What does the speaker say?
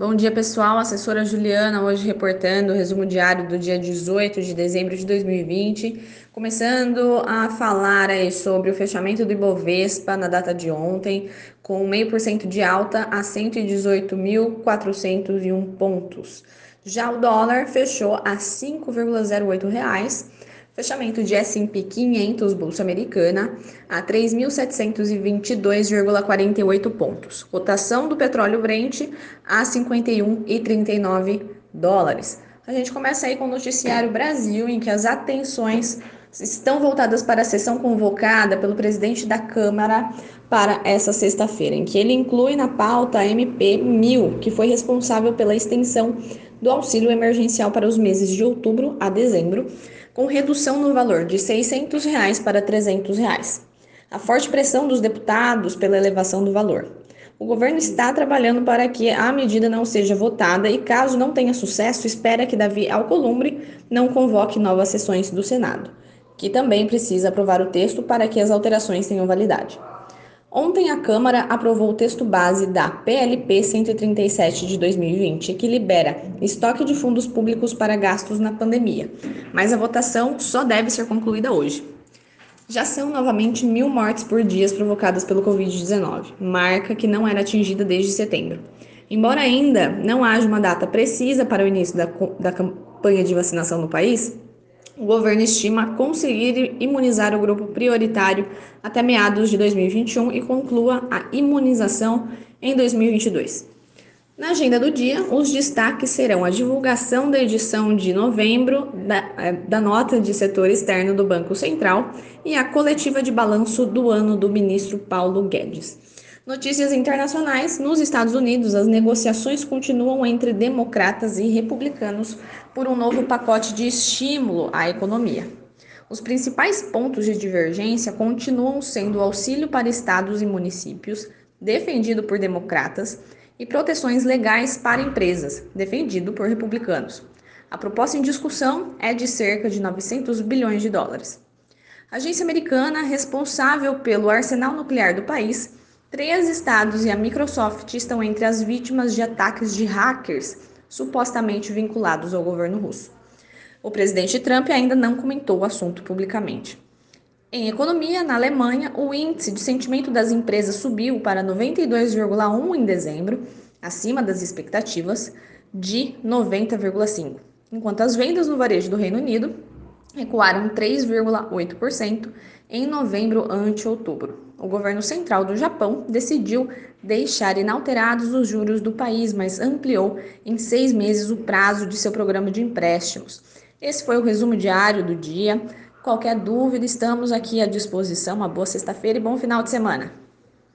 Bom dia, pessoal. Assessora Juliana, hoje reportando o resumo diário do dia 18 de dezembro de 2020. Começando a falar aí sobre o fechamento do Ibovespa na data de ontem, com meio por cento de alta a 118.401 pontos. Já o dólar fechou a 5,08 reais Fechamento de S&P 500 Bolsa Americana a 3.722,48 pontos. Cotação do petróleo Brent a 51,39 dólares. A gente começa aí com o noticiário Brasil, em que as atenções estão voltadas para a sessão convocada pelo presidente da Câmara para essa sexta-feira, em que ele inclui na pauta a MP 1000, que foi responsável pela extensão do auxílio emergencial para os meses de outubro a dezembro, com redução no valor de 600 reais para 300 reais. A forte pressão dos deputados pela elevação do valor. O governo está trabalhando para que a medida não seja votada e, caso não tenha sucesso, espera que Davi Alcolumbre não convoque novas sessões do Senado, que também precisa aprovar o texto para que as alterações tenham validade. Ontem, a Câmara aprovou o texto base da PLP 137 de 2020, que libera estoque de fundos públicos para gastos na pandemia, mas a votação só deve ser concluída hoje. Já são novamente mil mortes por dia provocadas pelo Covid-19, marca que não era atingida desde setembro. Embora ainda não haja uma data precisa para o início da, da campanha de vacinação no país, o governo estima conseguir imunizar o grupo prioritário até meados de 2021 e conclua a imunização em 2022. Na agenda do dia, os destaques serão a divulgação da edição de novembro da, é, da nota de setor externo do Banco Central e a coletiva de balanço do ano do ministro Paulo Guedes. Notícias internacionais: nos Estados Unidos, as negociações continuam entre democratas e republicanos por um novo pacote de estímulo à economia. Os principais pontos de divergência continuam sendo o auxílio para estados e municípios, defendido por democratas, e proteções legais para empresas, defendido por republicanos. A proposta em discussão é de cerca de 900 bilhões de dólares. A agência americana responsável pelo arsenal nuclear do país Três estados e a Microsoft estão entre as vítimas de ataques de hackers supostamente vinculados ao governo russo. O presidente Trump ainda não comentou o assunto publicamente. Em economia, na Alemanha, o índice de sentimento das empresas subiu para 92,1 em dezembro, acima das expectativas de 90,5, enquanto as vendas no varejo do Reino Unido recuaram 3,8% em novembro ante outubro. O governo central do Japão decidiu deixar inalterados os juros do país, mas ampliou em seis meses o prazo de seu programa de empréstimos. Esse foi o resumo diário do dia. Qualquer dúvida, estamos aqui à disposição. Uma boa sexta-feira e bom final de semana.